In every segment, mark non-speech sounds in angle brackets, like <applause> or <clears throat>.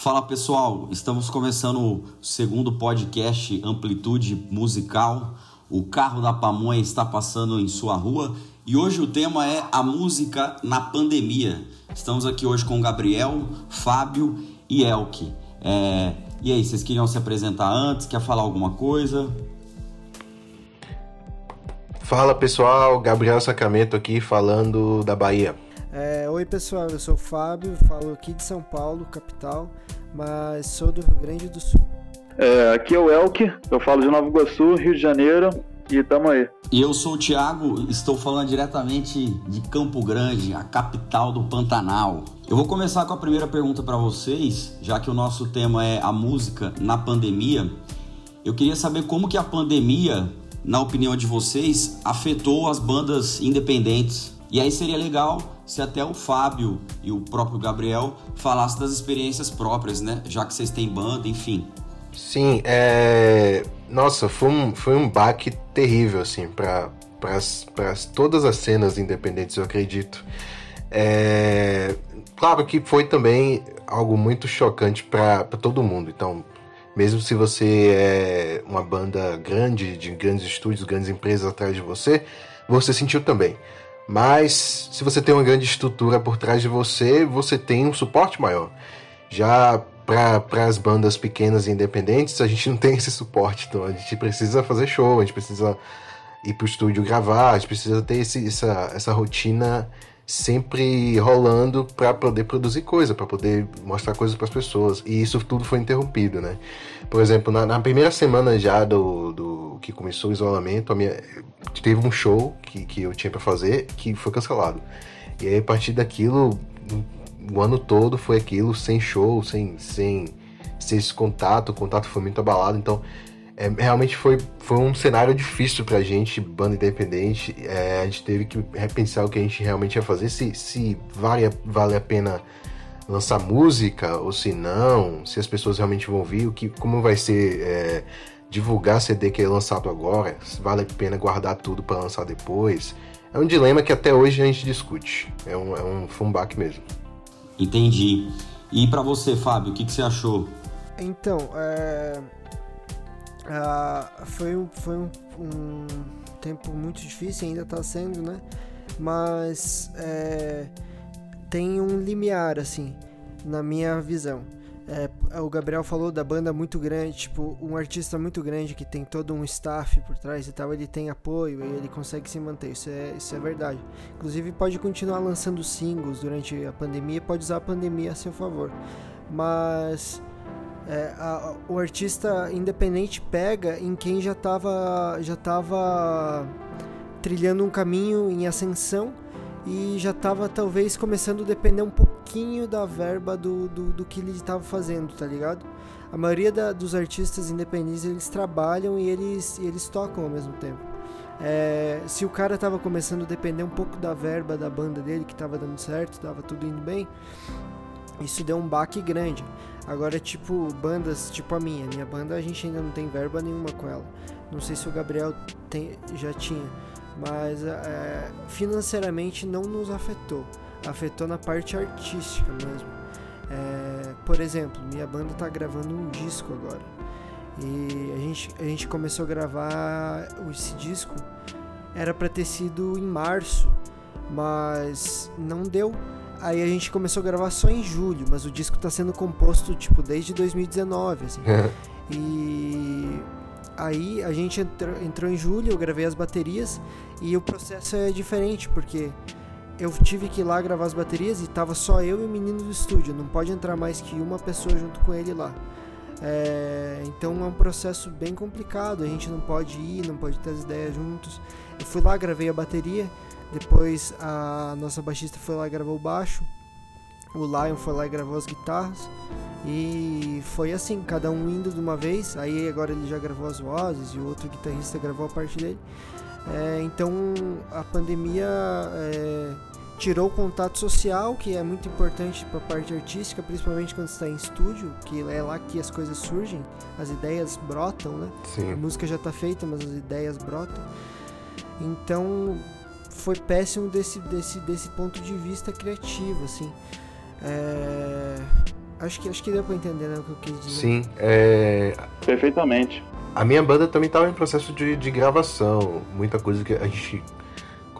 Fala pessoal, estamos começando o segundo podcast Amplitude Musical. O carro da pamonha está passando em sua rua e hoje o tema é a música na pandemia. Estamos aqui hoje com Gabriel, Fábio e Elke. É... E aí, vocês queriam se apresentar antes? Quer falar alguma coisa? Fala pessoal, Gabriel Sacramento aqui falando da Bahia. É, oi pessoal, eu sou o Fábio, falo aqui de São Paulo, capital, mas sou do Rio Grande do Sul. É, aqui é o Elke, eu falo de Nova Iguaçu, Rio de Janeiro, e tamo aí. E eu sou o Thiago, estou falando diretamente de Campo Grande, a capital do Pantanal. Eu vou começar com a primeira pergunta para vocês, já que o nosso tema é a música na pandemia. Eu queria saber como que a pandemia, na opinião de vocês, afetou as bandas independentes. E aí seria legal se até o Fábio e o próprio Gabriel falassem das experiências próprias, né? Já que vocês têm banda, enfim. Sim, é. Nossa, foi um, foi um baque terrível, assim, para todas as cenas independentes, eu acredito. É... Claro que foi também algo muito chocante para todo mundo. Então, mesmo se você é uma banda grande, de grandes estúdios, grandes empresas atrás de você, você sentiu também. Mas se você tem uma grande estrutura por trás de você, você tem um suporte maior. Já para as bandas pequenas e independentes, a gente não tem esse suporte. Então a gente precisa fazer show, a gente precisa ir para o estúdio gravar, a gente precisa ter esse, essa, essa rotina sempre rolando para poder produzir coisa, para poder mostrar coisas para as pessoas. E isso tudo foi interrompido, né? Por exemplo, na, na primeira semana já do, do, que começou o isolamento, minha, teve um show que, que eu tinha para fazer que foi cancelado. E aí, a partir daquilo, o ano todo foi aquilo, sem show, sem, sem, sem esse contato, o contato foi muito abalado. Então, é, realmente foi, foi um cenário difícil pra gente, banda independente. É, a gente teve que repensar o que a gente realmente ia fazer, se, se vale, vale a pena lançar música ou se não, se as pessoas realmente vão ouvir, o que, como vai ser é, divulgar CD que é lançado agora, se vale a pena guardar tudo para lançar depois. É um dilema que até hoje a gente discute. É um, é um fumbak mesmo. Entendi. E para você, Fábio, o que, que você achou? Então, é Uh, foi um, foi um, um, tempo muito difícil, ainda está sendo, né? Mas é, tem um limiar, assim, na minha visão. É, o Gabriel falou da banda muito grande, tipo, um artista muito grande que tem todo um staff por trás e tal, ele tem apoio e ele consegue se manter, isso é, isso é verdade. Inclusive pode continuar lançando singles durante a pandemia, pode usar a pandemia a seu favor. Mas é, a, o artista independente pega em quem já estava já tava trilhando um caminho em ascensão e já estava talvez começando a depender um pouquinho da verba do, do, do que ele estava fazendo, tá ligado? A maioria da, dos artistas independentes eles trabalham e eles, eles tocam ao mesmo tempo. É, se o cara estava começando a depender um pouco da verba da banda dele, que estava dando certo, estava tudo indo bem, isso deu um baque grande. Agora, tipo, bandas tipo a minha, minha banda a gente ainda não tem verba nenhuma com ela. Não sei se o Gabriel tem, já tinha, mas é, financeiramente não nos afetou. Afetou na parte artística mesmo. É, por exemplo, minha banda tá gravando um disco agora. E a gente, a gente começou a gravar esse disco. Era para ter sido em março, mas não deu Aí a gente começou a gravar só em julho, mas o disco tá sendo composto, tipo, desde 2019, assim. <laughs> e aí a gente entrou, entrou em julho, eu gravei as baterias e o processo é diferente, porque eu tive que ir lá gravar as baterias e tava só eu e o menino do estúdio, não pode entrar mais que uma pessoa junto com ele lá. É, então é um processo bem complicado, a gente não pode ir, não pode ter as ideias juntos. Eu fui lá, gravei a bateria depois a nossa baixista foi lá e gravou o baixo. O Lion foi lá e gravou as guitarras. E foi assim, cada um indo de uma vez. Aí agora ele já gravou as vozes e o outro guitarrista gravou a parte dele. É, então a pandemia é, tirou o contato social, que é muito importante para a parte artística, principalmente quando está em estúdio, que é lá que as coisas surgem, as ideias brotam, né? Sim. A música já está feita, mas as ideias brotam. Então foi péssimo desse, desse, desse ponto de vista criativo, assim. É... Acho que, acho que deu pra entender né, o que eu quis dizer. Sim, é... Perfeitamente. A minha banda também estava em processo de, de gravação. Muita coisa que a gente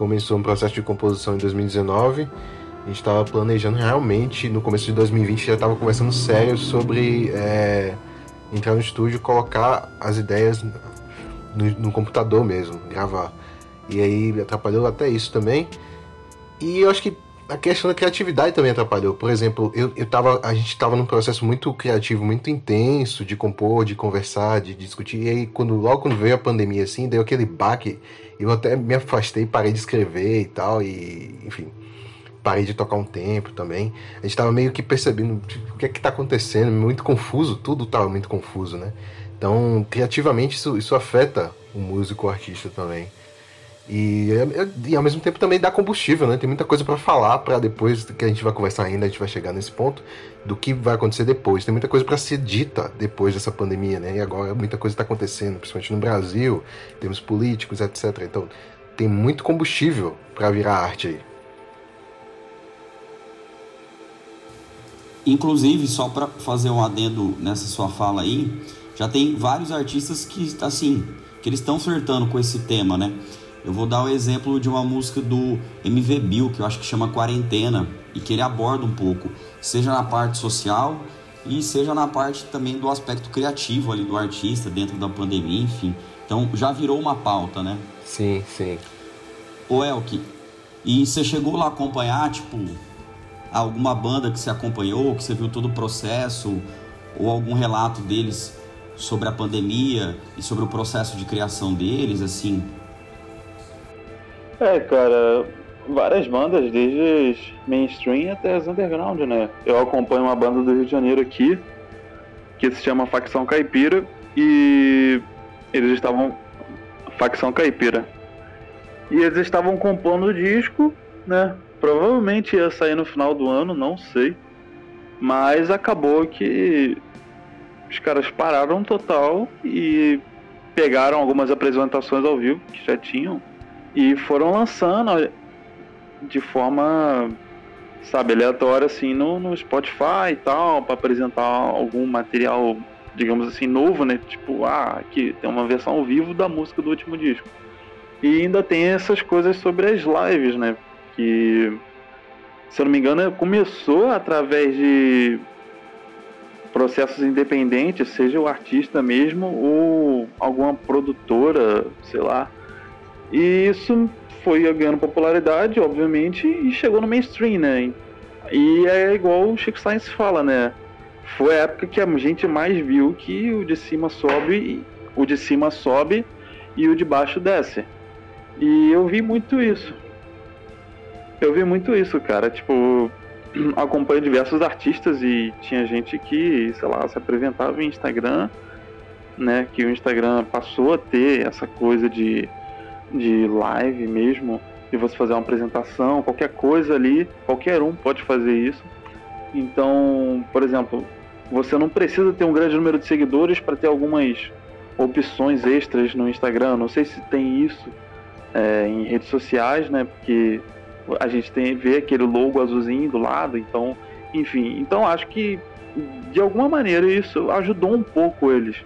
começou um processo de composição em 2019. A gente estava planejando realmente, no começo de 2020, já estava conversando sério sobre é, entrar no estúdio colocar as ideias no, no, computador mesmo, gravar. E aí atrapalhou até isso também. E eu acho que a questão da criatividade também atrapalhou. Por exemplo, eu, eu tava, a gente estava num processo muito criativo, muito intenso de compor, de conversar, de discutir. E aí, quando, logo quando veio a pandemia, assim, deu aquele baque. Eu até me afastei, parei de escrever e tal. E, enfim, parei de tocar um tempo também. A gente estava meio que percebendo tipo, o que é que está acontecendo, muito confuso, tudo estava muito confuso, né? Então, criativamente, isso, isso afeta o músico, o artista também. E, e, ao mesmo tempo também dá combustível, né? Tem muita coisa para falar para depois que a gente vai conversar ainda, a gente vai chegar nesse ponto do que vai acontecer depois. Tem muita coisa para ser dita depois dessa pandemia, né? E agora muita coisa está acontecendo, principalmente no Brasil, temos políticos, etc. Então tem muito combustível para virar arte aí. Inclusive, só para fazer um adendo nessa sua fala aí, já tem vários artistas que assim, que eles estão flertando com esse tema, né? Eu vou dar o exemplo de uma música do MV Bill, que eu acho que chama Quarentena, e que ele aborda um pouco, seja na parte social e seja na parte também do aspecto criativo ali do artista dentro da pandemia, enfim. Então já virou uma pauta, né? Sim, sim. O Elke, e você chegou lá a acompanhar, tipo, alguma banda que você acompanhou, que você viu todo o processo, ou algum relato deles sobre a pandemia e sobre o processo de criação deles, assim? É, cara, várias bandas, desde as mainstream até as underground, né? Eu acompanho uma banda do Rio de Janeiro aqui, que se chama Facção Caipira, e eles estavam. Facção Caipira. E eles estavam compondo o disco, né? Provavelmente ia sair no final do ano, não sei. Mas acabou que os caras pararam total e pegaram algumas apresentações ao vivo que já tinham e foram lançando de forma, sabe, aleatória assim no, no Spotify e tal, para apresentar algum material, digamos assim, novo, né? Tipo, ah, aqui tem uma versão ao vivo da música do último disco. E ainda tem essas coisas sobre as lives, né? Que, se eu não me engano, começou através de processos independentes, seja o artista mesmo ou alguma produtora, sei lá, e isso foi ganhando popularidade, obviamente, e chegou no mainstream, né? E é igual o Chico Science fala, né? Foi a época que a gente mais viu que o de cima sobe, o de cima sobe e o de baixo desce. E eu vi muito isso. Eu vi muito isso, cara. Tipo, <clears throat> acompanho diversos artistas e tinha gente que, sei lá, se apresentava em Instagram, né? Que o Instagram passou a ter essa coisa de de live mesmo, de você fazer uma apresentação, qualquer coisa ali, qualquer um pode fazer isso. Então, por exemplo, você não precisa ter um grande número de seguidores para ter algumas opções extras no Instagram. Não sei se tem isso é, em redes sociais, né? Porque a gente tem vê aquele logo azulzinho do lado, então, enfim. Então acho que de alguma maneira isso ajudou um pouco eles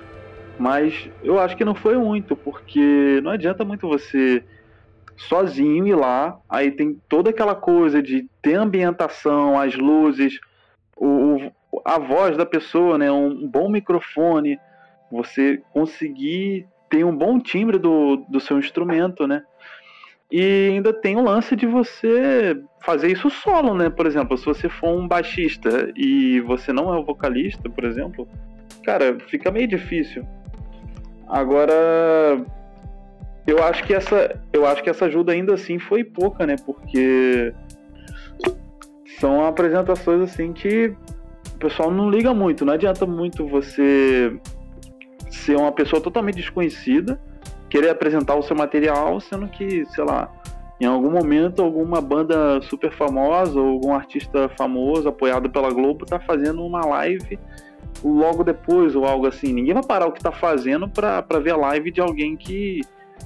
mas eu acho que não foi muito, porque não adianta muito você sozinho ir lá, aí tem toda aquela coisa de ter ambientação, as luzes, o, a voz da pessoa, né, um bom microfone, você conseguir ter um bom timbre do, do seu instrumento, né? E ainda tem o lance de você fazer isso solo, né? Por exemplo, se você for um baixista e você não é o vocalista, por exemplo, cara, fica meio difícil. Agora, eu acho que essa, eu acho que essa ajuda ainda assim foi pouca, né? Porque são apresentações assim que o pessoal não liga muito. Não adianta muito você ser uma pessoa totalmente desconhecida, querer apresentar o seu material, sendo que, sei lá, em algum momento alguma banda super famosa ou algum artista famoso apoiado pela Globo tá fazendo uma live logo depois ou algo assim. Ninguém vai parar o que está fazendo para ver a live de alguém que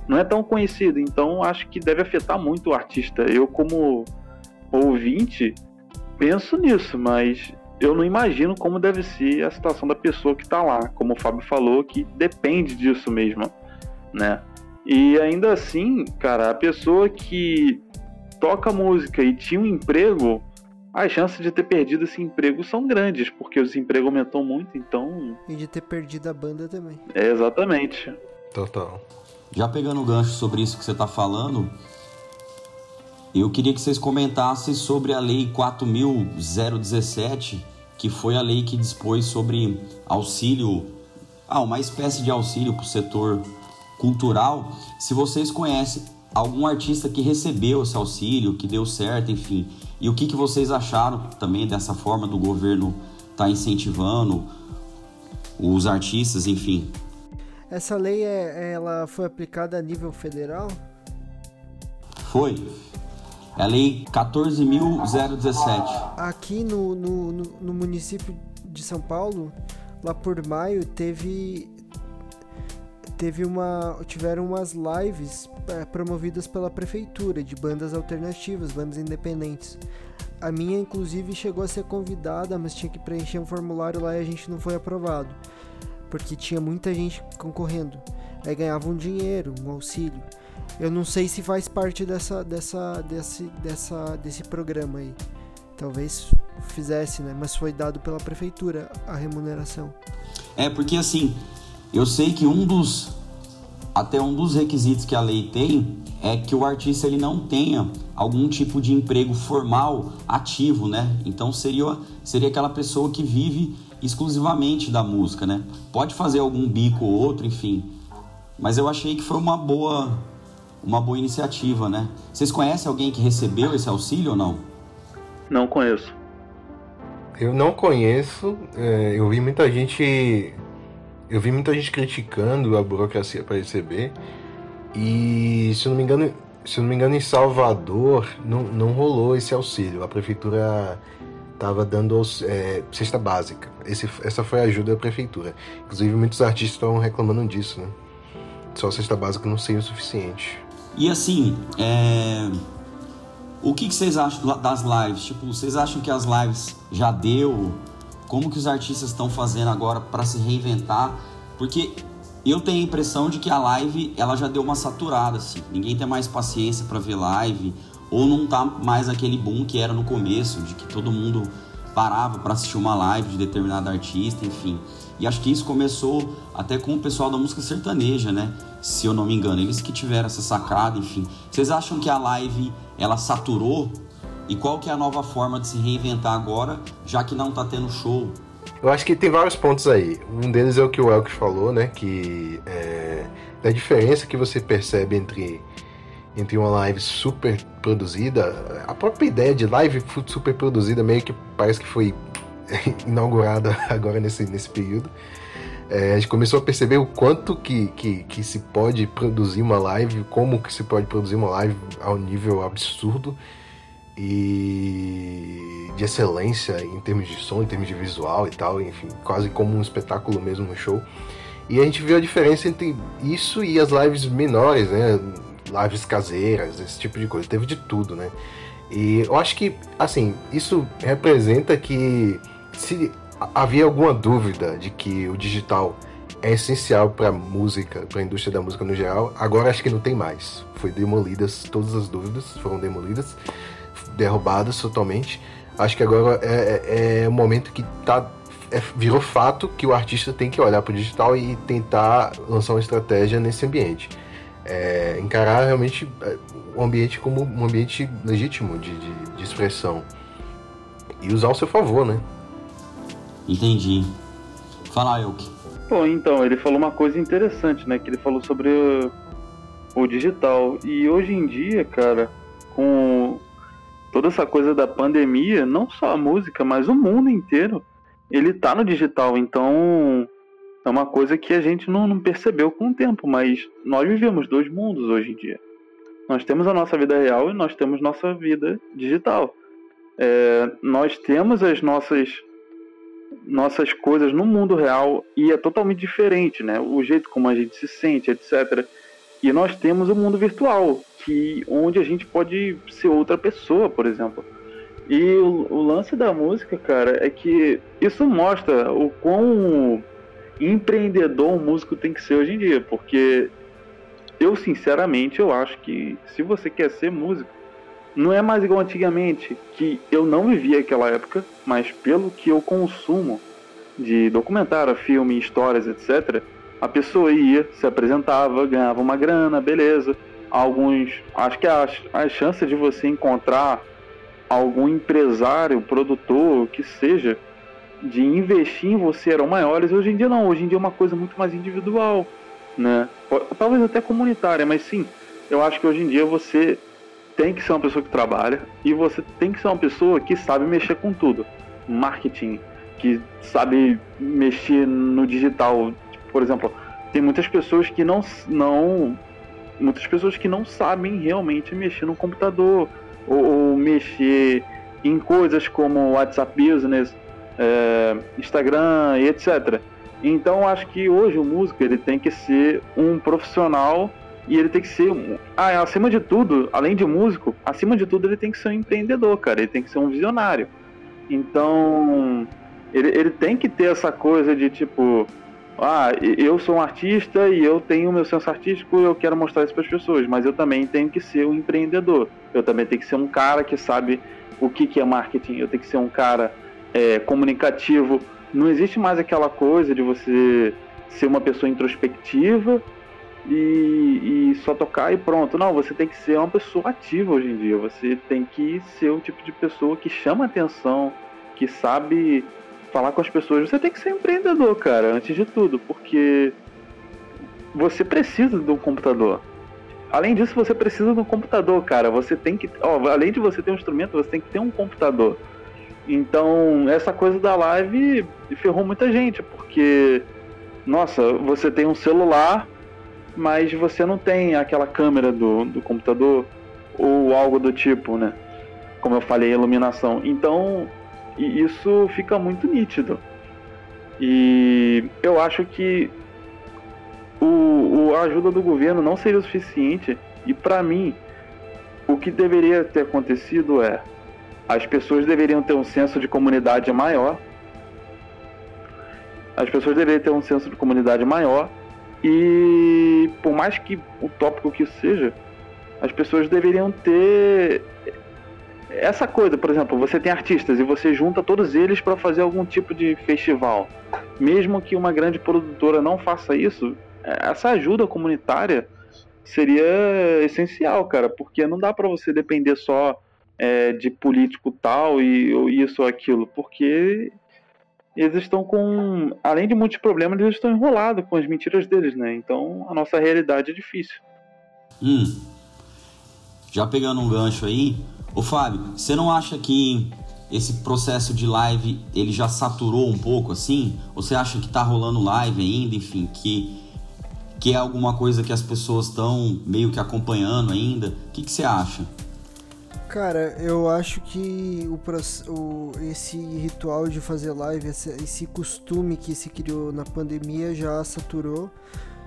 não é tão conhecido. Então acho que deve afetar muito o artista. Eu, como ouvinte, penso nisso, mas eu não imagino como deve ser a situação da pessoa que está lá, como o Fábio falou, que depende disso mesmo, né? E ainda assim, cara, a pessoa que toca música e tinha um emprego, as chances de ter perdido esse emprego são grandes, porque o desemprego aumentou muito, então. E de ter perdido a banda também. É, exatamente. Total. Já pegando o gancho sobre isso que você está falando, eu queria que vocês comentassem sobre a Lei 4.017, que foi a lei que dispôs sobre auxílio, ah, uma espécie de auxílio para o setor cultural. Se vocês conhecem algum artista que recebeu esse auxílio, que deu certo, enfim, e o que, que vocês acharam também dessa forma do governo estar tá incentivando os artistas, enfim? Essa lei é, ela foi aplicada a nível federal? Foi. É a lei 14.017. Aqui no, no, no, no município de São Paulo, lá por maio, teve teve uma tiveram umas lives é, promovidas pela prefeitura de bandas alternativas, bandas independentes. A minha inclusive chegou a ser convidada, mas tinha que preencher um formulário lá e a gente não foi aprovado, porque tinha muita gente concorrendo. Aí ganhavam um dinheiro, um auxílio. Eu não sei se faz parte dessa dessa desse dessa desse programa aí. Talvez fizesse, né? Mas foi dado pela prefeitura a remuneração. É, porque assim, eu sei que um dos até um dos requisitos que a lei tem é que o artista ele não tenha algum tipo de emprego formal ativo, né? Então seria seria aquela pessoa que vive exclusivamente da música, né? Pode fazer algum bico ou outro, enfim. Mas eu achei que foi uma boa uma boa iniciativa, né? Vocês conhecem alguém que recebeu esse auxílio ou não? Não conheço. Eu não conheço. É, eu vi muita gente eu vi muita gente criticando a burocracia para receber. E se eu não me engano, se não me engano em Salvador não, não rolou esse auxílio. A prefeitura estava dando é, cesta básica. Esse, essa foi a ajuda da prefeitura. Inclusive muitos artistas estão reclamando disso, né? Só cesta básica não seria o suficiente. E assim, é... o que, que vocês acham das lives? Tipo, vocês acham que as lives já deu? Como que os artistas estão fazendo agora para se reinventar, porque eu tenho a impressão de que a live ela já deu uma saturada, assim. Ninguém tem mais paciência para ver live, ou não tá mais aquele boom que era no começo, de que todo mundo parava para assistir uma live de determinado artista, enfim. E acho que isso começou até com o pessoal da música sertaneja, né? Se eu não me engano, eles que tiveram essa sacada, enfim. Vocês acham que a live ela saturou e qual que é a nova forma de se reinventar agora, já que não tá tendo show? Eu acho que tem vários pontos aí. Um deles é o que o Elk falou, né? Que é da diferença que você percebe entre entre uma live super produzida, a própria ideia de live super produzida meio que parece que foi <laughs> inaugurada <laughs> agora nesse, nesse período. É, a gente começou a perceber o quanto que, que, que se pode produzir uma live, como que se pode produzir uma live ao nível absurdo e de excelência em termos de som, em termos de visual e tal, enfim, quase como um espetáculo mesmo no show. E a gente viu a diferença entre isso e as lives menores, né? Lives caseiras, esse tipo de coisa. Teve de tudo, né? E eu acho que, assim, isso representa que se havia alguma dúvida de que o digital é essencial para música, para a indústria da música no geral, agora acho que não tem mais. Foi demolidas todas as dúvidas, foram demolidas derrubadas totalmente. Acho que agora é, é, é o momento que tá, é, virou fato que o artista tem que olhar para o digital e tentar lançar uma estratégia nesse ambiente. É, encarar realmente é, o ambiente como um ambiente legítimo de, de, de expressão e usar ao seu favor, né? Entendi. Fala, Elke. Bom, então, ele falou uma coisa interessante, né? Que ele falou sobre o, o digital. E hoje em dia, cara, com toda essa coisa da pandemia, não só a música, mas o mundo inteiro, ele tá no digital. Então, é uma coisa que a gente não, não percebeu com o tempo, mas nós vivemos dois mundos hoje em dia. Nós temos a nossa vida real e nós temos nossa vida digital. É, nós temos as nossas nossas coisas no mundo real e é totalmente diferente, né? O jeito como a gente se sente, etc. E nós temos o mundo virtual, que onde a gente pode ser outra pessoa, por exemplo. E o, o, lance da música, cara, é que isso mostra o quão empreendedor um músico tem que ser hoje em dia, porque eu sinceramente eu acho que se você quer ser músico, não é mais igual antigamente, que eu não vivia aquela época, mas pelo que eu consumo de documentário, filme, histórias, etc., a pessoa ia, se apresentava, ganhava uma grana, beleza. Alguns. Acho que as, as chances de você encontrar algum empresário, produtor, que seja, de investir em você eram maiores. Hoje em dia não, hoje em dia é uma coisa muito mais individual, né? Talvez até comunitária, mas sim, eu acho que hoje em dia você tem que ser uma pessoa que trabalha e você tem que ser uma pessoa que sabe mexer com tudo. Marketing, que sabe mexer no digital. Por exemplo, tem muitas pessoas que não, não muitas pessoas que não sabem realmente mexer no computador ou, ou mexer em coisas como WhatsApp Business, é, Instagram e etc. Então acho que hoje o músico ele tem que ser um profissional e ele tem que ser, ah, acima de tudo, além de músico, acima de tudo ele tem que ser um empreendedor, cara. Ele tem que ser um visionário. Então, ele, ele tem que ter essa coisa de tipo, ah, eu sou um artista e eu tenho meu senso artístico, eu quero mostrar isso para as pessoas, mas eu também tenho que ser um empreendedor. Eu também tenho que ser um cara que sabe o que, que é marketing. Eu tenho que ser um cara é, comunicativo. Não existe mais aquela coisa de você ser uma pessoa introspectiva e, e, só tocar e pronto. Não, você tem que ser uma pessoa ativa hoje em dia. Você tem que ser o tipo de pessoa que chama atenção, que sabe falar com as pessoas. Você tem que ser empreendedor, cara, antes de tudo, porque você precisa de um computador. Além disso, você precisa de um computador, cara. Você tem que, ó, além de você ter um instrumento, você tem que ter um computador. Então, essa coisa da live ferrou muita gente, porque nossa, você tem um celular mas você não tem aquela câmera do, do computador ou algo do tipo, né? Como eu falei, iluminação. Então, isso fica muito nítido. E eu acho que o, o, a ajuda do governo não seria o suficiente. E para mim, o que deveria ter acontecido é as pessoas deveriam ter um senso de comunidade maior. As pessoas deveriam ter um senso de comunidade maior e por mais que utópico que isso seja, as pessoas deveriam ter essa coisa, por exemplo, você tem artistas e você junta todos eles para fazer algum tipo de festival. Mesmo que uma grande produtora não faça isso, essa ajuda comunitária seria essencial, cara, porque não dá para você depender só é, de político tal e ou isso ou aquilo, porque eles estão com, além de muitos problemas, eles estão enrolados com as mentiras deles, né? Então a nossa realidade é difícil. Hum. Já pegando um gancho aí, ô Fábio, você não acha que esse processo de live ele já saturou um pouco assim? Ou você acha que tá rolando live ainda, enfim, que que é alguma coisa que as pessoas estão meio que acompanhando ainda? O que, que você acha? Cara, eu acho que o, o, esse ritual de fazer live, esse, esse costume que se criou na pandemia já saturou.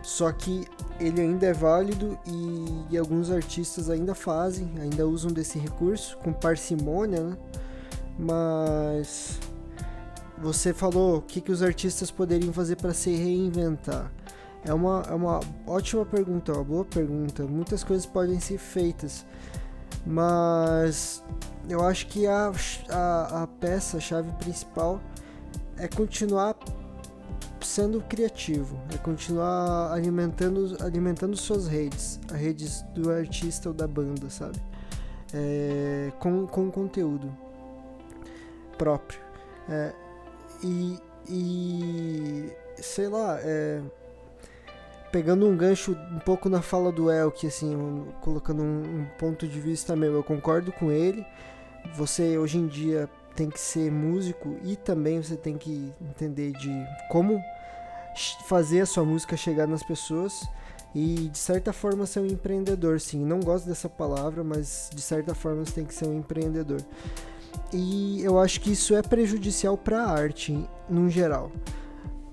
Só que ele ainda é válido e, e, alguns artistas ainda fazem, ainda usam desse recurso com parcimônia, né? Mas você falou o que, que os artistas poderiam fazer para se reinventar. É uma, é uma ótima pergunta, uma boa pergunta. Muitas coisas podem ser feitas. Mas eu acho que a, a, a peça, a chave principal é continuar sendo criativo, é continuar alimentando, alimentando suas redes, as redes do artista ou da banda, sabe? É, com, com conteúdo próprio. É, e, e sei lá, é, pegando um gancho um pouco na fala do Elk, assim, colocando um, um, ponto de vista meu, eu concordo com ele. Você hoje em dia tem que ser músico e também você tem que entender de como fazer a sua música chegar nas pessoas e de certa forma ser um empreendedor, sim. Não gosto dessa palavra, mas de certa forma você tem que ser um empreendedor. E eu acho que isso é prejudicial para a arte, no geral.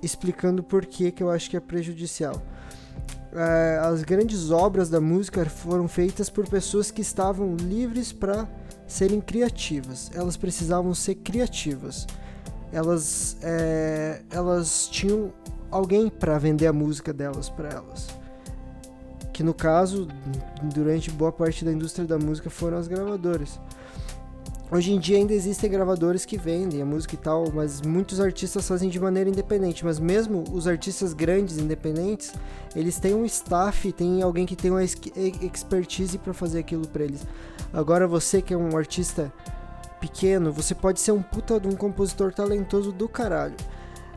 Explicando por que, que eu acho que é prejudicial é, as grandes obras da música foram feitas por pessoas que estavam livres para serem criativas. Elas precisavam ser criativas. Elas, é, elas tinham alguém para vender a música delas para elas. Que no caso, durante boa parte da indústria da música foram as gravadoras. Hoje em dia ainda existem gravadores que vendem a música e tal, mas muitos artistas fazem de maneira independente. Mas mesmo os artistas grandes independentes, eles têm um staff, tem alguém que tem uma expertise para fazer aquilo para eles. Agora você que é um artista pequeno, você pode ser um puta de um compositor talentoso do caralho.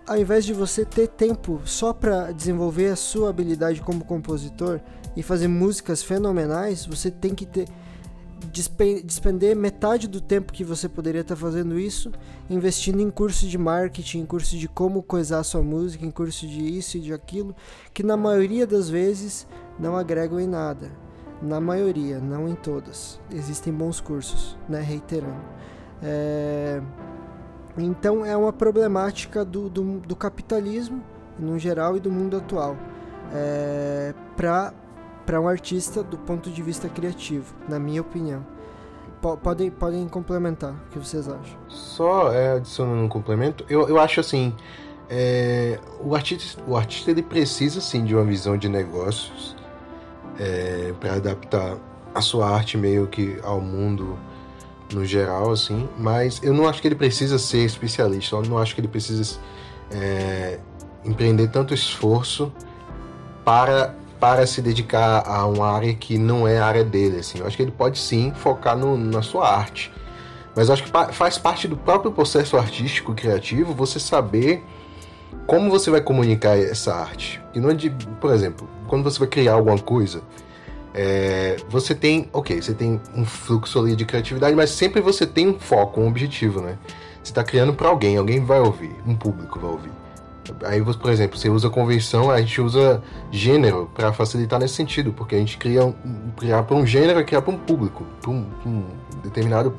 Ao invés de você ter tempo só para desenvolver a sua habilidade como compositor e fazer músicas fenomenais, você tem que ter despender metade do tempo que você poderia estar fazendo isso investindo em curso de marketing, em curso de como coisar sua música, em curso de isso e de aquilo, que na maioria das vezes não agregam em nada. Na maioria, não em todas. Existem bons cursos, né? Reiterando. É... Então é uma problemática do, do, do capitalismo no geral e do mundo atual. É... Para um artista do ponto de vista criativo, na minha opinião. Podem, podem complementar, o que vocês acham? Só é, adicionando um complemento, eu, eu acho assim, é, o, artista, o artista ele precisa sim de uma visão de negócios é, para adaptar a sua arte meio que ao mundo no geral, assim, mas eu não acho que ele precisa ser especialista, eu não acho que ele precisa é, empreender tanto esforço para para se dedicar a uma área que não é a área dele. Assim. Eu acho que ele pode sim focar no, na sua arte. Mas eu acho que faz parte do próprio processo artístico criativo você saber como você vai comunicar essa arte. E não é de, por exemplo, quando você vai criar alguma coisa, é, você tem, ok, você tem um fluxo ali de criatividade, mas sempre você tem um foco, um objetivo, né? Você está criando para alguém, alguém vai ouvir, um público vai ouvir. Aí, por exemplo, você usa convenção, a gente usa gênero para facilitar nesse sentido, porque a gente cria um, criar para um gênero e criar para um público, para um, um, determinado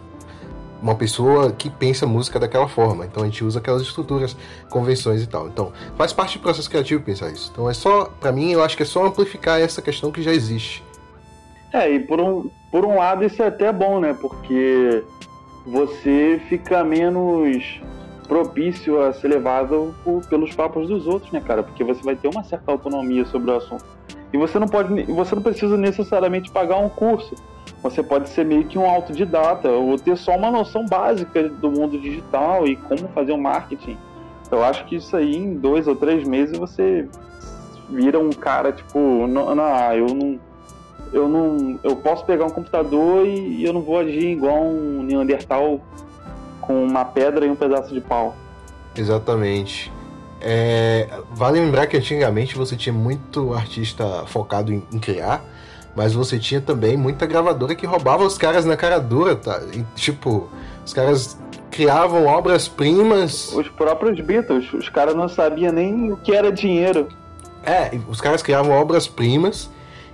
uma pessoa que pensa música daquela forma. Então a gente usa aquelas estruturas, convenções e tal. Então faz parte do processo criativo pensar isso. Então é só, para mim, eu acho que é só amplificar essa questão que já existe. É, e por um, por um lado isso é até bom, né? Porque você fica menos propício a ser levado por, pelos papos dos outros, né, cara? Porque você vai ter uma certa autonomia sobre o assunto. E você não pode, você não precisa necessariamente pagar um curso. Você pode ser meio que um autodidata ou ter só uma noção básica do mundo digital e como fazer um marketing. Eu acho que isso aí em dois ou três meses você vira um cara tipo, não, não ah, eu não, eu não, eu posso pegar um computador e eu não vou agir igual um Neandertal com uma pedra e um pedaço de pau. Exatamente. É, vale lembrar que antigamente você tinha muito artista focado em, em, criar, mas você tinha também muita gravadora que roubava os caras na cara dura, tá? E, tipo, os caras criavam obras-primas. Os próprios Beatles, os caras não sabiam nem o que era dinheiro. É, os caras criavam obras-primas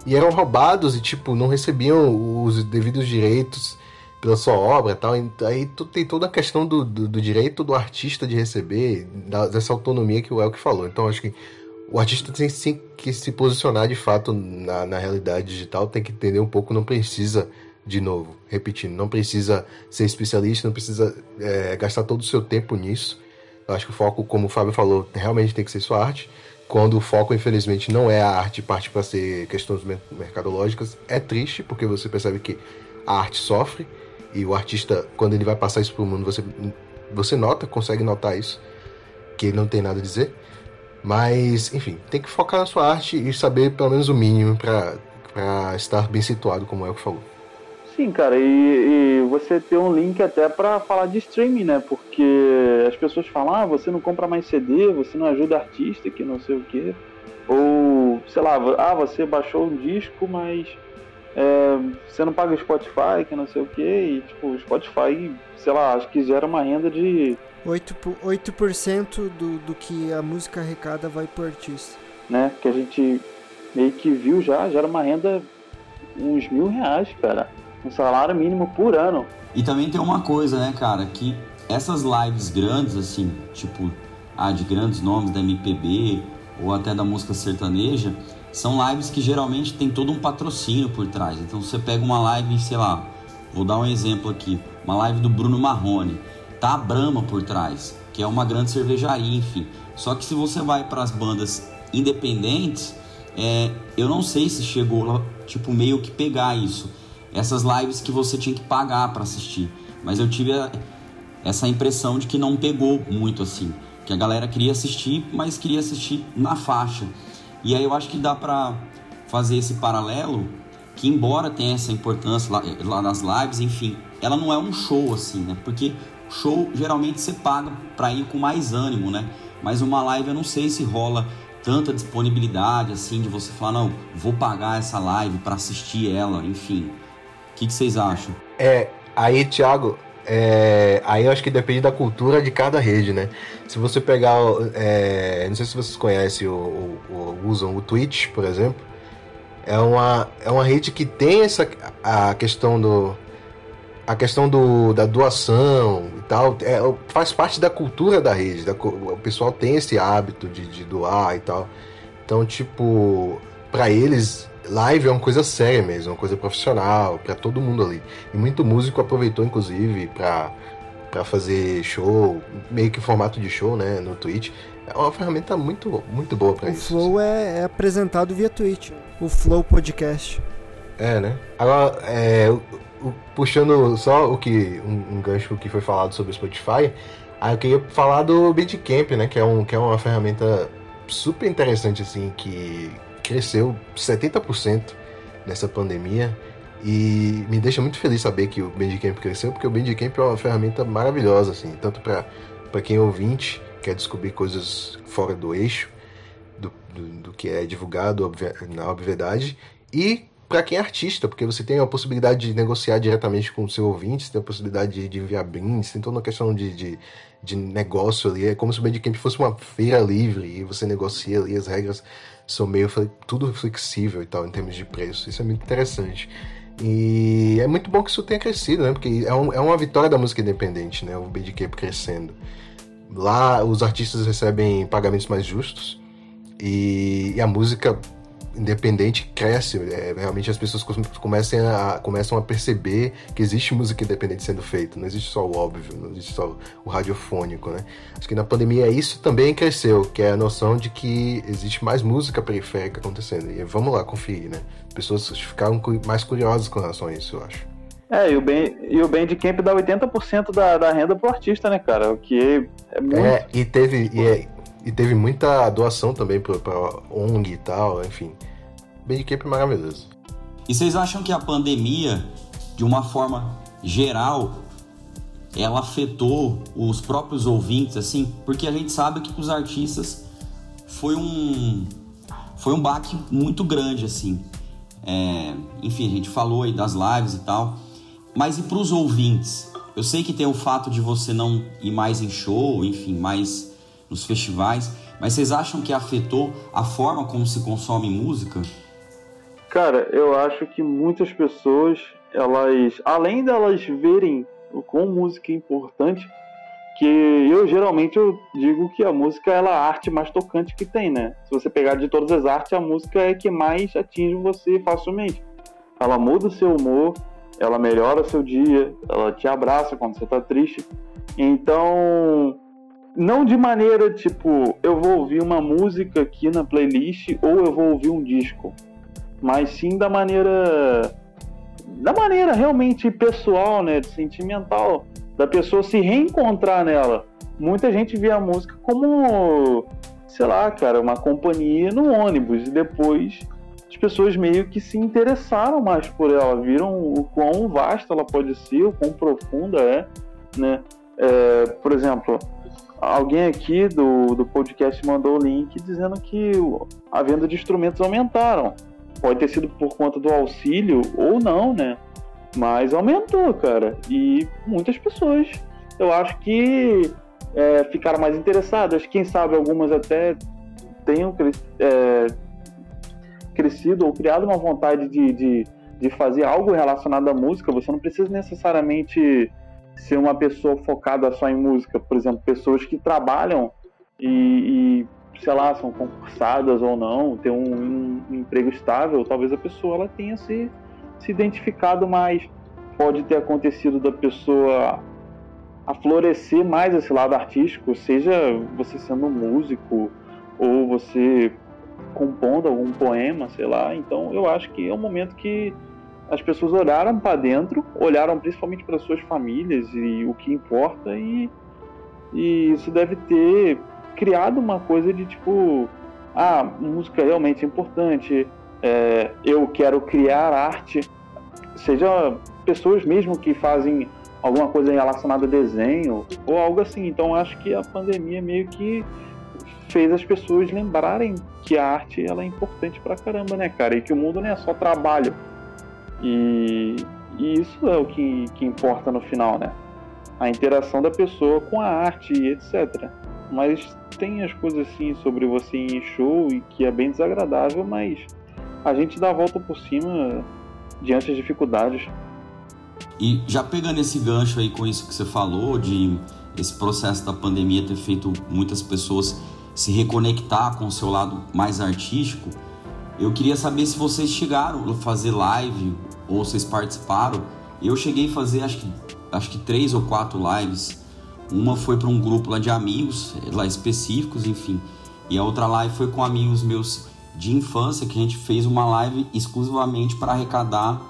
e eram roubados e, tipo, não recebiam os devidos direitos pela sua obra tal. Aí tu tem toda a questão do, do, do direito do artista de receber, da, dessa autonomia que o Elke falou. Então acho que o artista tem sim que se posicionar de fato na, na realidade digital, tem que entender um pouco, não precisa, de novo, repetindo, não precisa ser especialista, não precisa é, gastar todo o seu tempo nisso. Eu acho que o foco, como o Fábio falou, realmente tem que ser sua arte. Quando o foco, infelizmente, não é a arte, parte para ser questões mercadológicas, é triste, porque você percebe que a arte sofre e o artista, quando ele vai passar isso pro mundo, você, você nota, consegue notar isso, que ele não tem nada a dizer. Mas, enfim, tem que focar na sua arte e saber pelo menos o mínimo para estar bem situado, como é o que falou. Sim, cara, e, e você tem um link até para falar de streaming, né? Porque as pessoas falam, ah, você não compra mais CD, você não ajuda artista, que não sei o quê. Ou, sei lá, ah, você baixou um disco, mas é, você não paga Spotify, que não sei o que, e tipo, o Spotify, sei lá, acho que gera uma renda de. 8%, 8 do, do que a música arrecada vai pro artista. Né? Que a gente meio que viu já, gera uma renda uns mil reais, cara. Um salário mínimo por ano. E também tem uma coisa, né, cara, que essas lives grandes, assim, tipo, ah, de grandes nomes da MPB ou até da música sertaneja, são lives que geralmente tem todo um patrocínio por trás. Então você pega uma live, sei lá, vou dar um exemplo aqui, uma live do Bruno Marrone, tá a Brahma por trás, que é uma grande cervejaria, enfim. Só que se você vai para as bandas independentes, é, eu não sei se chegou tipo, meio que pegar isso. Essas lives que você tinha que pagar para assistir. Mas eu tive a, essa impressão de que não pegou muito assim. Que a galera queria assistir, mas queria assistir na faixa. E aí eu acho que dá pra fazer esse paralelo, que embora tenha essa importância lá, lá nas lives, enfim, ela não é um show assim, né? Porque show geralmente você paga pra ir com mais ânimo, né? Mas uma live eu não sei se rola tanta disponibilidade assim de você falar, não, vou pagar essa live para assistir ela, enfim. Que, que vocês acham? É, aí, Thiago, é, aí eu acho que depende da cultura de cada rede, né? Se você pegar, é, não sei se vocês conhecem ou, usam o Twitch, por exemplo, é uma, é uma rede que tem essa a questão do a questão do, da doação e tal, é, faz parte da cultura da rede. Da, o pessoal tem esse hábito de, de doar e tal. Então, tipo, para eles live é uma coisa séria mesmo, uma coisa profissional, para todo mundo ali. E muito músico aproveitou, inclusive, para para fazer show, meio que formato de show, né, no Twitch. É uma ferramenta muito, muito boa para isso. O Flow assim. é, é, apresentado via Twitch, o Flow Podcast. É, né? Agora, é, puxando só o que um, um, gancho que foi falado sobre o Spotify, aí eu queria falar do Bandcamp, né, que é, um, que é uma ferramenta super interessante assim que cresceu 70% nessa pandemia e me deixa muito feliz saber que o Bandcamp cresceu, porque o Bandcamp é uma ferramenta maravilhosa, assim, tanto para quem é ouvinte, quer descobrir coisas fora do eixo, do, do, do que é divulgado na obviedade, e para quem é artista, porque você tem a possibilidade de negociar diretamente com o seu ouvinte, você tem a possibilidade de, de enviar brindes, tem toda uma questão de, de, de negócio ali. É como se o Bandcamp fosse uma feira livre e você negocia ali as regras são meio tudo flexível e tal em termos de preço. Isso é muito interessante. E é muito bom que isso tenha crescido, né? Porque é, um, é uma vitória da música independente, né? O Bandcamp crescendo. Lá os artistas recebem pagamentos mais justos e, e a música independente cresce. É, realmente as pessoas começam a, começam a perceber que existe música independente sendo feita. Não existe só o óbvio, não existe só o radiofônico, né? Acho que na pandemia isso também cresceu, que é a noção de que existe mais música periférica acontecendo. E vamos lá conferir, né? Pessoas ficaram mais curiosas com relação a isso, eu acho. É, e o, ben, e o Bandcamp dá 80% da, da renda pro artista, né, cara? O que é muito... É, e teve... E, é, e teve muita doação também para ONG e tal, enfim. Bandcamp é maravilhoso. E vocês acham que a pandemia, de uma forma geral, ela afetou os próprios ouvintes, assim? Porque a gente sabe que os artistas foi um foi um baque muito grande, assim. É, enfim, a gente falou aí das lives e tal. Mas e para os ouvintes? Eu sei que tem o fato de você não ir mais em show, enfim, mais nos festivais, mas vocês acham que afetou a forma como se consome música? Cara, eu acho que muitas pessoas, elas, além delas verem o quão música é importante, que eu geralmente eu digo que a música ela é a arte mais tocante que tem, né? Se você pegar de todas as artes, a música é que mais atinge você facilmente. Ela muda o seu humor, ela melhora o seu dia, ela te abraça quando você tá triste. Então, não de maneira tipo, eu vou ouvir uma música aqui na playlist ou eu vou ouvir um disco, mas sim da maneira da maneira realmente pessoal, né, sentimental, da pessoa se reencontrar nela. Muita gente vê a música como, sei lá, cara, uma companhia no ônibus e depois as pessoas meio que se interessaram mais por ela, viram o quão vasta ela pode ser, o quão profunda é, né? É, por exemplo, alguém aqui do, do podcast mandou o link dizendo que a venda de instrumentos aumentaram. Pode ter sido por conta do auxílio ou não, né? Mas aumentou, cara. E muitas pessoas, eu acho que é, ficaram mais interessadas. Quem sabe algumas até tenham é, crescido ou criado uma vontade de, de, de fazer algo relacionado à música. Você não precisa necessariamente ser uma pessoa focada só em música, por exemplo, pessoas que trabalham e, e sei lá, são concursadas ou não, tem um, um, emprego estável, talvez a pessoa ela tenha se, se identificado mais pode ter acontecido da pessoa a florescer mais esse lado artístico, seja você sendo músico ou você compondo algum poema, sei lá. Então eu acho que é um momento que as pessoas olharam para dentro, olharam principalmente para suas famílias e o que importa e, e isso deve ter criado uma coisa de tipo, ah, música realmente é importante, é, eu quero criar arte, seja pessoas mesmo que fazem alguma coisa relacionada a desenho ou algo assim. Então acho que a pandemia meio que fez as pessoas lembrarem que a arte ela é importante pra caramba, né, cara? E que o mundo não é só trabalho. E, e isso é o que, que importa no final, né? A interação da pessoa com a arte e etc. Mas tem as coisas assim sobre você em show e que é bem desagradável, mas a gente dá a volta por cima diante das dificuldades. E já pegando esse gancho aí com isso que você falou, de esse processo da pandemia ter feito muitas pessoas se reconectar com o seu lado mais artístico, eu queria saber se vocês chegaram a fazer live ou vocês participaram. Eu cheguei a fazer acho que, acho que três ou quatro lives. Uma foi para um grupo lá de amigos, lá específicos, enfim. E a outra live foi com amigos meus de infância, que a gente fez uma live exclusivamente para arrecadar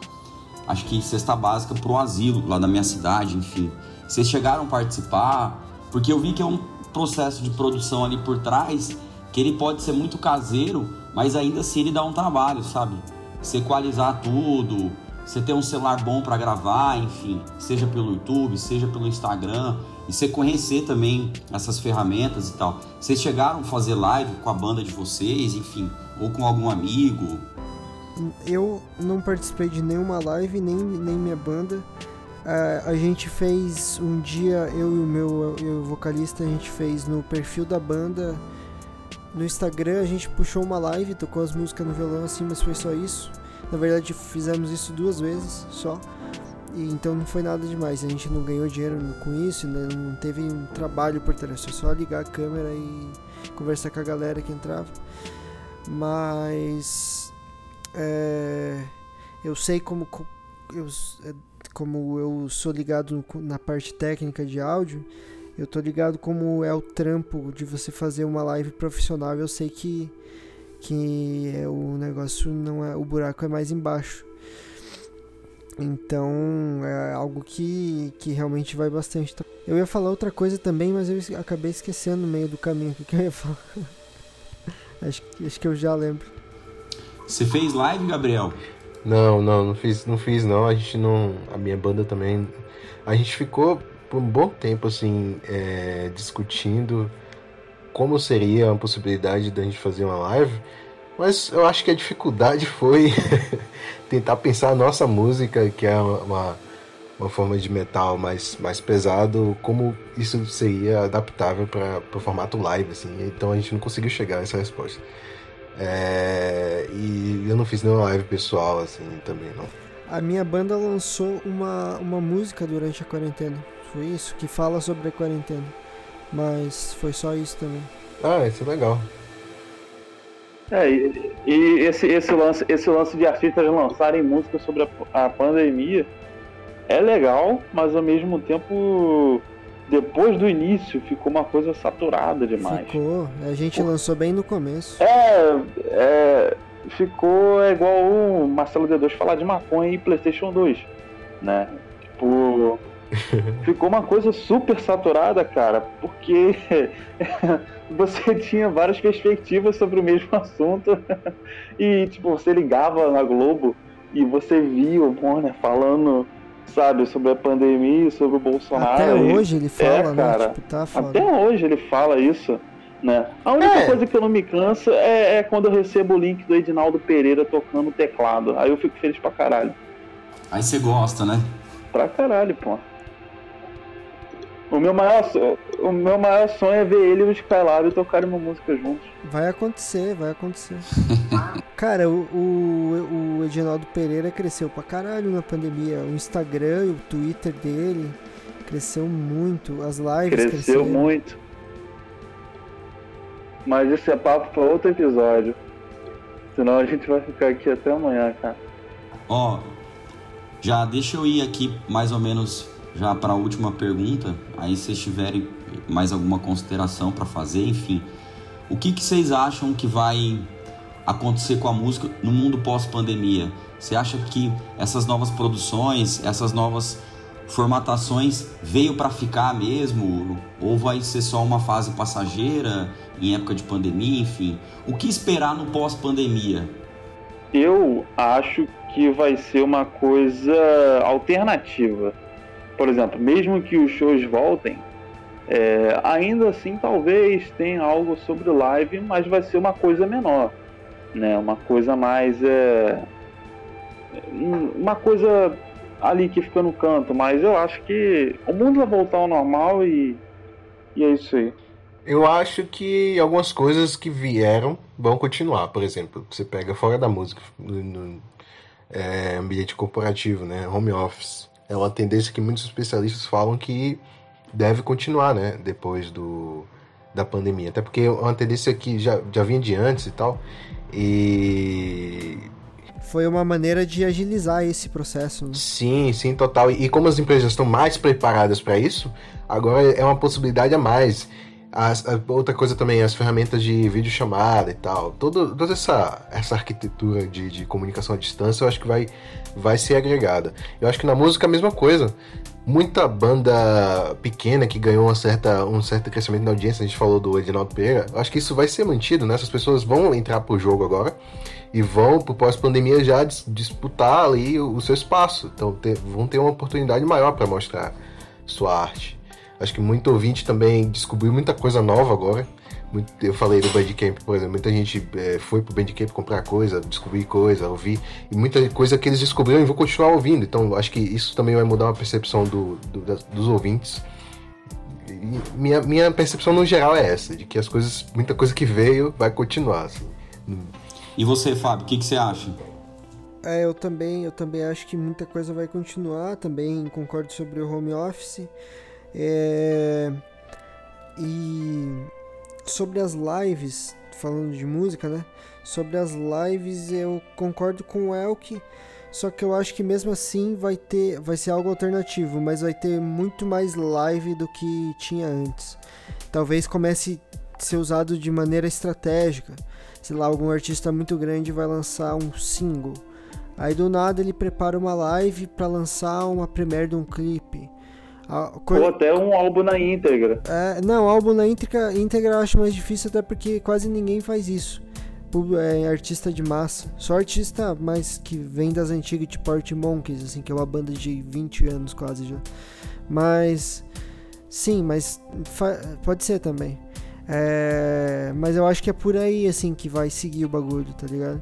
acho que cesta básica para o asilo lá da minha cidade, enfim. Vocês chegaram a participar? Porque eu vi que é um processo de produção ali por trás que ele pode ser muito caseiro, mas ainda assim ele dá um trabalho, sabe? Equalizar tudo, você ter um celular bom para gravar, enfim, seja pelo YouTube, seja pelo Instagram, e você conhecer também essas ferramentas e tal. Vocês chegaram a fazer live com a banda de vocês, enfim, ou com algum amigo? eu não participei de nenhuma live, nem, nem minha banda. Uh, a gente fez um dia, eu e o meu eu, o vocalista, a gente fez no perfil da banda. No Instagram a gente puxou uma live, tocou as músicas no violão assim, mas foi só isso. Na verdade fizemos isso duas vezes só. E, então não foi nada demais. A gente não ganhou dinheiro com isso, né? não teve um trabalho por trás. Foi só ligar a câmera e conversar com a galera que entrava. Mas é, eu sei como eu, é, como eu sou ligado na parte técnica de áudio, eu tô ligado como é o trampo de você fazer uma live profissional. Eu sei que que é, o negócio não é o buraco é mais embaixo. Então é algo que, que realmente vai bastante. Eu ia falar outra coisa também, mas eu acabei esquecendo no meio do caminho o que eu ia falar. <laughs> acho, acho que eu já lembro. Você fez live, Gabriel? Não, não, não fiz, não fiz não. A gente não, a minha banda também, a gente ficou por um bom tempo assim é, discutindo como seria a possibilidade da gente fazer uma live, mas eu acho que a dificuldade <laughs> foi <laughs> tentar pensar a nossa música, que é uma, uma forma de metal mais, mais pesado, como isso seria adaptável para o formato live, assim. Então a gente não conseguiu chegar a essa resposta. É, e eu não fiz nenhuma live pessoal assim também não. A minha banda lançou uma, uma música durante a quarentena. Foi isso, que fala sobre a quarentena. Mas foi só isso também. Ah, isso é legal. É, e, e esse, esse, lance, esse lance de artistas lançarem música sobre a, a pandemia é legal, mas ao mesmo tempo depois do início ficou uma coisa saturada demais. Ficou, a gente lançou bem no começo. É, é ficou é igual o Marcelo D2 falar de maconha e PlayStation 2, né? Tipo, <laughs> ficou uma coisa super saturada, cara, porque <laughs> você tinha várias perspectivas sobre o mesmo <laughs> assunto e tipo, você ligava na Globo e você via o Bonner falando sabe, sobre a pandemia, sobre o Bolsonaro. Até e... hoje ele fala, é, né? Cara, tipo, tá até hoje ele fala isso. Né? A única é. coisa que eu não me canso é, é, quando eu recebo o link do Edinaldo Pereira tocando teclado. Aí eu fico feliz pra caralho. Aí você gosta, né? Pra caralho, pô. O meu maior, o meu maior sonho é ver ele e o Skylab tocarem uma música juntos. Vai acontecer, vai acontecer. <laughs> Cara, o, o, o Edinaldo Pereira cresceu pra caralho na pandemia. O Instagram e o Twitter dele cresceu muito. As lives cresceu cresceram. muito. Mas esse é papo pra outro episódio. Senão a gente vai ficar aqui até amanhã, cara. Ó, Já deixa eu ir aqui mais ou menos já para a última pergunta, aí se vocês tiverem mais alguma consideração para fazer, enfim. O que, que vocês acham que vai acontecer com a música no mundo pós-pandemia? Você acha que essas novas produções, essas novas formatações veio para ficar mesmo? Ou vai ser só uma fase passageira em época de pandemia, enfim? O que esperar no pós-pandemia? Eu acho que vai ser uma coisa alternativa. Por exemplo, mesmo que os shows voltem, é, ainda assim talvez tenha algo sobre live, mas vai ser uma coisa menor, né? Uma coisa mais é, uma coisa ali que fica no canto, mas eu acho que o mundo vai voltar ao normal e, e é isso aí. Eu acho que algumas coisas que vieram vão continuar. Por exemplo, você pega fora da música, no, no é, ambiente corporativo, né? Home office. É uma tendência que muitos especialistas falam que deve continuar, né? Depois do, da pandemia. Até porque é uma tendência que já, já vinha de antes e tal. E foi uma maneira de agilizar esse processo. Né? Sim, sim, total. E como as empresas estão mais preparadas para isso, agora é uma possibilidade a mais. As, a, outra coisa também, as ferramentas de videochamada e tal. Todo, toda essa, essa arquitetura de, de comunicação à distância eu acho que vai, vai ser agregada. Eu acho que na música a mesma coisa. Muita banda pequena que ganhou uma certa, um certo crescimento na audiência, a gente falou do Edinaldo Pereira, eu acho que isso vai ser mantido, né? Essas pessoas vão entrar pro jogo agora e vão pro pós-pandemia já disputar ali o, o seu espaço. Então ter, vão ter uma oportunidade maior para mostrar sua arte. Acho que muito ouvinte também descobriu muita coisa nova agora. Muito, eu falei do Bandcamp, por exemplo, muita gente é, foi pro Bandcamp comprar coisa, descobrir coisa, ouvir, e muita coisa que eles descobriram e vão continuar ouvindo. Então, acho que isso também vai mudar a percepção do, do, das, dos ouvintes. E minha, minha percepção no geral é essa, de que as coisas, muita coisa que veio vai continuar. Assim. E você, Fábio, o que, que você acha? É, eu também, eu também acho que muita coisa vai continuar. Também concordo sobre o home office. É... E sobre as lives, falando de música, né? Sobre as lives, eu concordo com o Elk. Só que eu acho que mesmo assim vai ter, vai ser algo alternativo, mas vai ter muito mais live do que tinha antes. Talvez comece a ser usado de maneira estratégica. Sei lá, algum artista muito grande vai lançar um single. Aí do nada ele prepara uma live para lançar uma premiere de um clipe. Ou até um álbum na íntegra. É, não, álbum na íntegra, íntegra eu acho mais difícil, até porque quase ninguém faz isso. É, artista de massa. Só artista mais que vem das antigas, tipo Art Monkeys, assim, que é uma banda de 20 anos quase já. Mas. Sim, mas pode ser também. É, mas eu acho que é por aí, assim, que vai seguir o bagulho, tá ligado?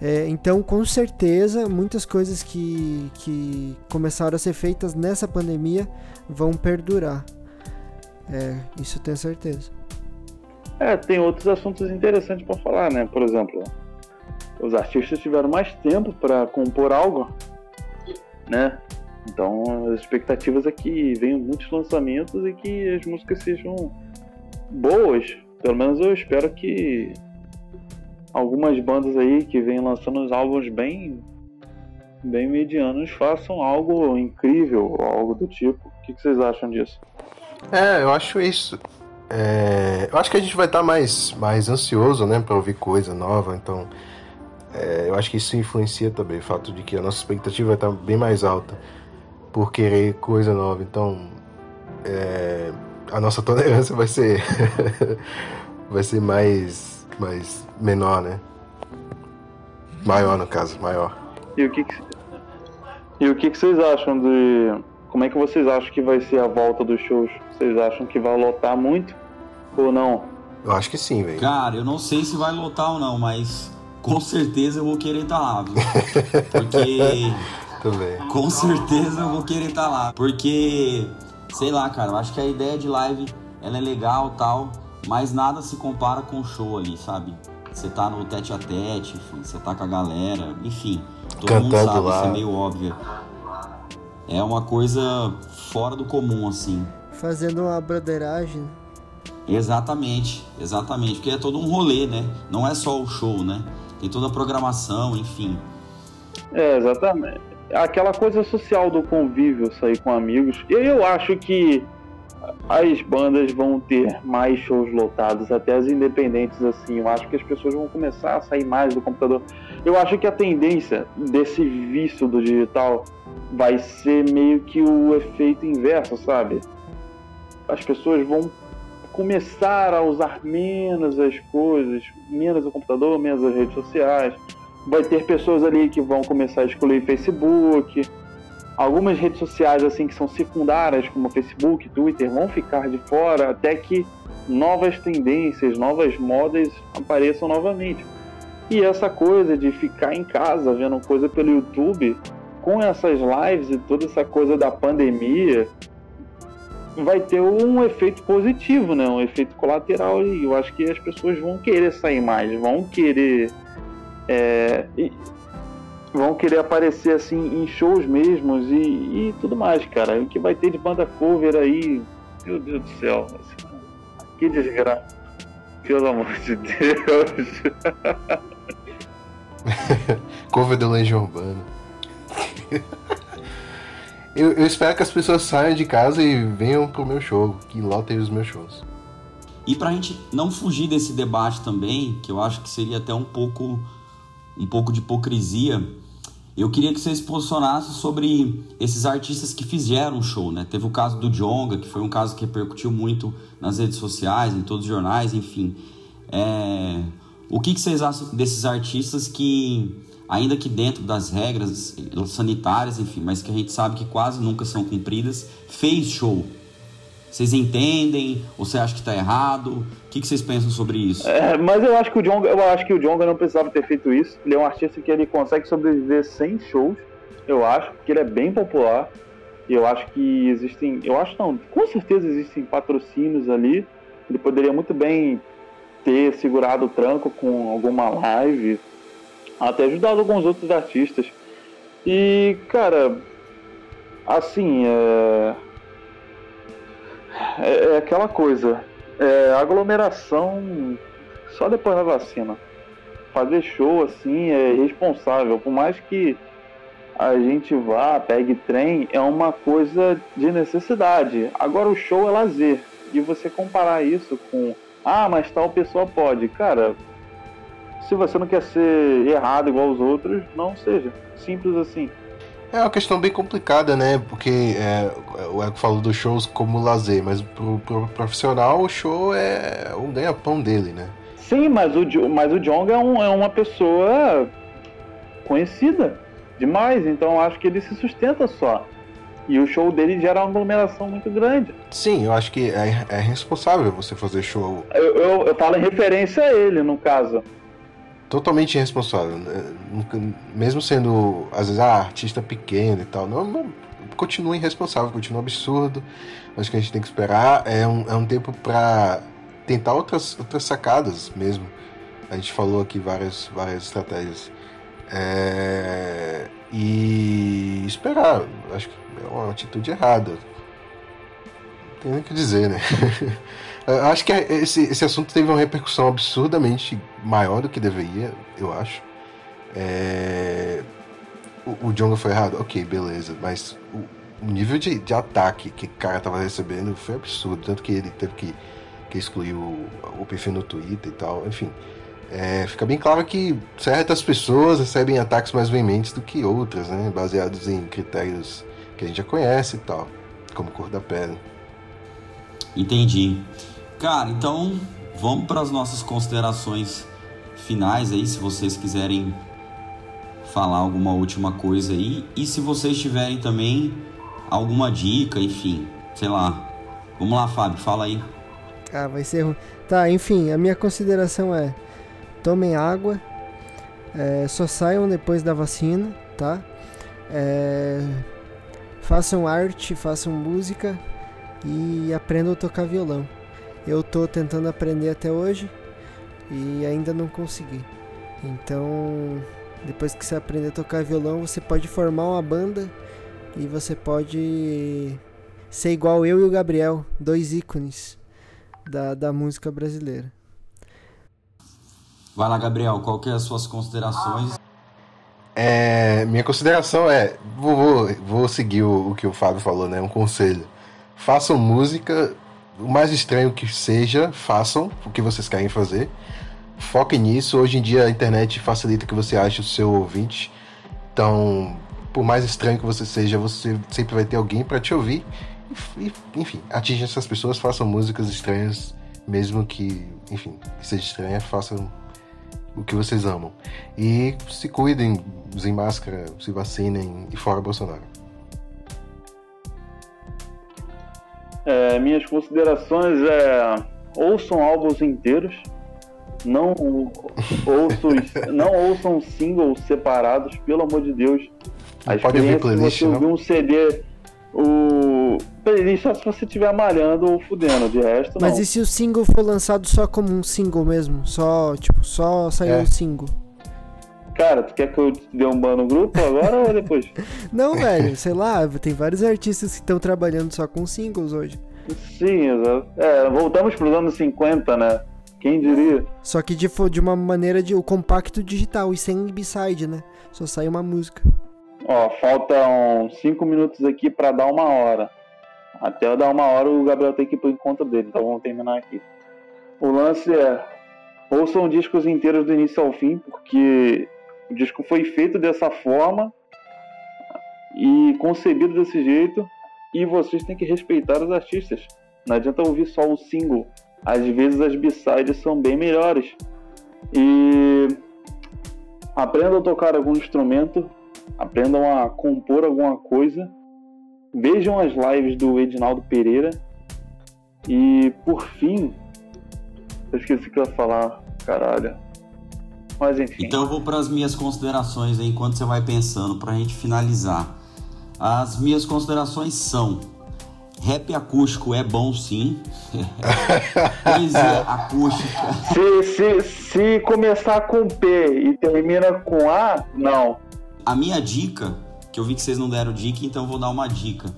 É, então, com certeza, muitas coisas que, que começaram a ser feitas nessa pandemia vão perdurar. É, isso tenho certeza. É, tem outros assuntos interessantes para falar, né? Por exemplo, os artistas tiveram mais tempo para compor algo, né? Então, as expectativas é que venham muitos lançamentos e que as músicas sejam boas. Pelo menos eu espero que algumas bandas aí que vêm lançando uns álbuns bem bem medianos façam algo incrível, algo do tipo. O que, que vocês acham disso? É, eu acho isso. É, eu acho que a gente vai estar mais, mais ansioso, né, para ouvir coisa nova. Então, é, eu acho que isso influencia também o fato de que a nossa expectativa vai estar bem mais alta por querer coisa nova. Então, é, a nossa tolerância vai ser <laughs> vai ser mais mais menor, né? Maior no caso, maior. E o que, que e o que, que vocês acham de como é que vocês acham que vai ser a volta dos shows? Vocês acham que vai lotar muito ou não? Eu acho que sim, velho. Cara, eu não sei se vai lotar ou não, mas com certeza eu vou querer estar tá lá, viu? Porque <laughs> Também. Com certeza eu vou querer estar tá lá, porque sei lá, cara, eu acho que a ideia de live ela é legal, tal, mas nada se compara com o show ali, sabe? Você tá no tete a tete, enfim, você tá com a galera, enfim. Todo Cantando mundo sabe, lá. isso é meio óbvio. É uma coisa fora do comum, assim. Fazendo uma broderagem. Exatamente, exatamente. Porque é todo um rolê, né? Não é só o show, né? Tem toda a programação, enfim. É, exatamente. aquela coisa social do convívio, sair com amigos. E eu acho que as bandas vão ter mais shows lotados, até as independentes assim. Eu acho que as pessoas vão começar a sair mais do computador. Eu acho que a tendência desse vício do digital vai ser meio que o efeito inverso, sabe? As pessoas vão começar a usar menos as coisas, menos o computador, menos as redes sociais. Vai ter pessoas ali que vão começar a excluir Facebook, algumas redes sociais assim que são secundárias, como Facebook, Twitter, vão ficar de fora até que novas tendências, novas modas apareçam novamente. E essa coisa de ficar em casa vendo coisa pelo YouTube, com essas lives e toda essa coisa da pandemia, vai ter um efeito positivo, né? Um efeito colateral e eu acho que as pessoas vão querer sair mais, vão querer é, vão querer aparecer assim em shows mesmos e, e tudo mais, cara. O que vai ter de banda cover aí, meu Deus do céu, que desgraça. Pelo amor de Deus. <laughs> <laughs> cover do Legião Urbana. <laughs> eu, eu, espero que as pessoas saiam de casa e venham pro meu show, que lotem os meus shows. E pra gente não fugir desse debate também, que eu acho que seria até um pouco um pouco de hipocrisia, eu queria que você se posicionasse sobre esses artistas que fizeram show, né? Teve o caso do Jonga, que foi um caso que repercutiu muito nas redes sociais, em todos os jornais, enfim. É... O que, que vocês acham desses artistas que, ainda que dentro das regras sanitárias, enfim, mas que a gente sabe que quase nunca são cumpridas, fez show? Vocês entendem? Ou você acha que está errado? O que, que, vocês pensam sobre isso? É, mas eu acho que o Jonga, eu acho que o Jonga não precisava ter feito isso. Ele é um artista que ele consegue sobreviver sem shows. Eu acho que ele é bem popular. Eu acho que existem, eu acho não, com certeza existem patrocínios ali. Ele poderia muito bem ter segurado o tranco com alguma live, até ajudado alguns outros artistas. E, cara, assim, é é, é aquela coisa. É, aglomeração só depois da vacina. Fazer show assim é irresponsável. Por mais que a gente vá, pegue trem, é uma coisa de necessidade. Agora o show é lazer. E você comparar isso com, ah, mas tal pessoa pode. Cara, se você não quer ser errado igual os outros, não seja. Simples assim. É uma questão bem complicada, né? Porque é, o Eco falou dos shows como lazer, mas pro, pro profissional o show é um ganha-pão dele, né? Sim, mas o, mas o Jong é, um, é uma pessoa conhecida demais, então acho que ele se sustenta só. E o show dele gera uma aglomeração muito grande. Sim, eu acho que é, é responsável você fazer show. Eu, eu, eu falo em referência a ele, no caso totalmente irresponsável. Né? Mesmo sendo, às vezes, ah, artista pequeno e tal. Não, não, continua irresponsável, continua absurdo. Acho que a gente tem que esperar. É um, é um tempo para tentar outras, outras sacadas mesmo. A gente falou aqui várias, várias estratégias. É, e esperar. Acho que é uma atitude errada. Não tem nem o que dizer, né? <laughs> Acho que esse, esse assunto teve uma repercussão absurdamente maior do que deveria, eu acho. É... O, o foi errado? Ok, beleza. Mas o, o nível de, de, ataque que o cara tava recebendo foi absurdo. Tanto que ele teve que, que excluir o, o perfil no Twitter e tal. Enfim, é, fica bem claro que certas pessoas recebem ataques mais veementes do que outras, né? Baseados em critérios que a gente já conhece e tal. Como cor da pele. Entendi. Cara, então vamos para as nossas considerações finais aí, se vocês quiserem falar alguma última coisa aí. E se vocês tiverem também alguma dica, enfim, sei lá. Vamos lá, Fábio, fala aí. Ah, vai ser ruim. Tá, enfim, a minha consideração é: tomem água, é, só saiam depois da vacina, tá? É, façam arte, façam música e aprendam a tocar violão. Eu tô tentando aprender até hoje e ainda não consegui. Então, depois que você aprender a tocar violão, você pode formar uma banda e você pode ser igual eu e o Gabriel, dois ícones da, da música brasileira. Vai lá, Gabriel, qual que é as suas considerações? É, minha consideração é, vou, vou, seguir o, o, que o Fábio falou, né? Um conselho. Façam música, o mais estranho que seja, façam o que vocês querem fazer. Foquem nisso. Hoje em dia a internet facilita que você ache o seu ouvinte. Então, por mais estranho que você seja, você sempre vai ter alguém para te ouvir. Enfim, atinjam essas pessoas, façam músicas estranhas, mesmo que, enfim, que seja estranha, façam o que vocês amam. E se cuidem, usem máscara, se vacinem e fora Bolsonaro. É, minhas considerações é ouçam álbuns inteiros, não ouçam, <laughs> não ouçam singles separados, pelo amor de Deus. A pode ouvir playlist, você ouvir um CD, o playlist só se você estiver malhando ou fudendo, de resto Mas não. e se o single for lançado só como um single mesmo? Só, tipo, só saiu o é. um single? Cara, tu quer que eu te dê um ban no grupo agora ou depois? <laughs> Não, velho, sei lá, tem vários artistas que estão trabalhando só com singles hoje. Sim, exato. É, voltamos para os anos 50, né? Quem diria? Só que de, de uma maneira de o compacto digital e sem b-side, né? Só sai uma música. Ó, faltam 5 minutos aqui para dar uma hora. Até dar uma hora o Gabriel tem que ir pro encontro dele, então vamos terminar aqui. O lance é ouçam discos inteiros do início ao fim, porque o disco foi feito dessa forma e concebido desse jeito, e vocês têm que respeitar os artistas. Não adianta ouvir só o single. Às vezes as b-sides são bem melhores. E aprendam a tocar algum instrumento, aprendam a compor alguma coisa, vejam as lives do Edinaldo Pereira e por fim, eu esqueci o que eu ia falar, caralho. Mas enfim. Então eu vou para as minhas considerações aí, enquanto você vai pensando, para a gente finalizar. As minhas considerações são: rap acústico é bom sim. <laughs> Poesia acústica. Se, se, se começar com P e termina com A, não. A minha dica, que eu vi que vocês não deram dica, então eu vou dar uma dica.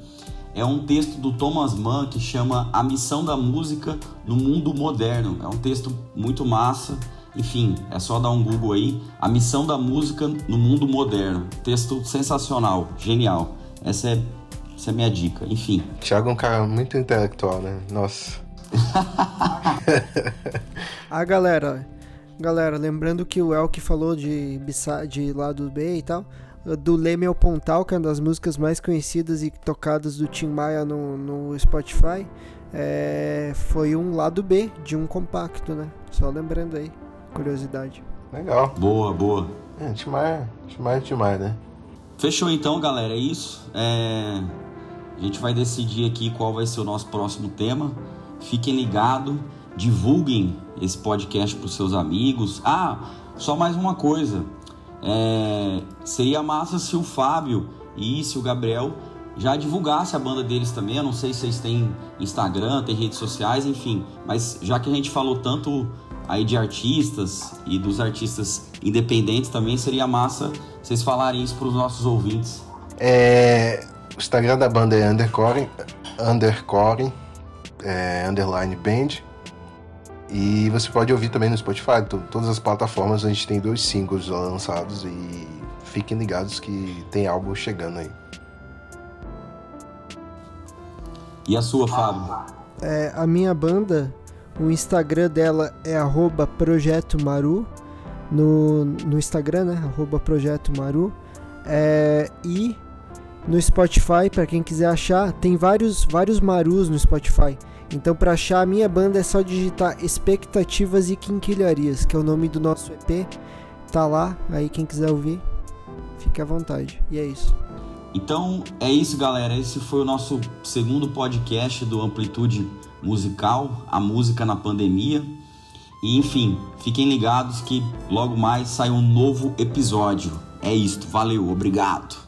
É um texto do Thomas Mann que chama A Missão da Música no Mundo Moderno. É um texto muito massa enfim, é só dar um Google aí. A missão da música no mundo moderno. Texto sensacional, genial. Essa é, essa é a minha dica. Enfim. Thiago é um cara muito intelectual, né? Nossa. <laughs> ah, galera. Galera, lembrando que o Elk falou de, de lado B e tal. Do Leme ao Pontal, que é uma das músicas mais conhecidas e tocadas do Tim Maia no, no Spotify. É, foi um lado B de um compacto, né? Só lembrando aí curiosidade. Legal. Boa, boa. É, Timar, Timar, Timar, né? Fechou então, galera. É isso. É... A gente vai decidir aqui qual vai ser o nosso próximo tema. Fiquem ligados, divulguem esse podcast para os seus amigos. Ah, só mais uma coisa. É... Seria massa se o Fábio e se o Gabriel já divulgasse a banda deles também. Eu não sei se vocês têm Instagram, têm redes sociais, enfim. Mas já que a gente falou tanto aí de artistas e dos artistas independentes também seria massa vocês falarem isso para os nossos ouvintes. É, o Instagram da banda é undercore, undercore, é, underline band. E você pode ouvir também no Spotify, todas as plataformas. A gente tem dois singles lançados e fiquem ligados que tem álbum chegando aí. E a sua, Fábio? É, a minha banda o Instagram dela é arroba Projeto Maru. No, no Instagram, né? Arroba Projeto Maru. É, e no Spotify, para quem quiser achar, tem vários, vários Marus no Spotify. Então, para achar a minha banda é só digitar Expectativas e Quinquilharias, que é o nome do nosso EP. Tá lá, aí quem quiser ouvir, fique à vontade. E é isso. Então é isso, galera. Esse foi o nosso segundo podcast do Amplitude musical, a música na pandemia. E enfim, fiquem ligados que logo mais sai um novo episódio. É isto, valeu, obrigado.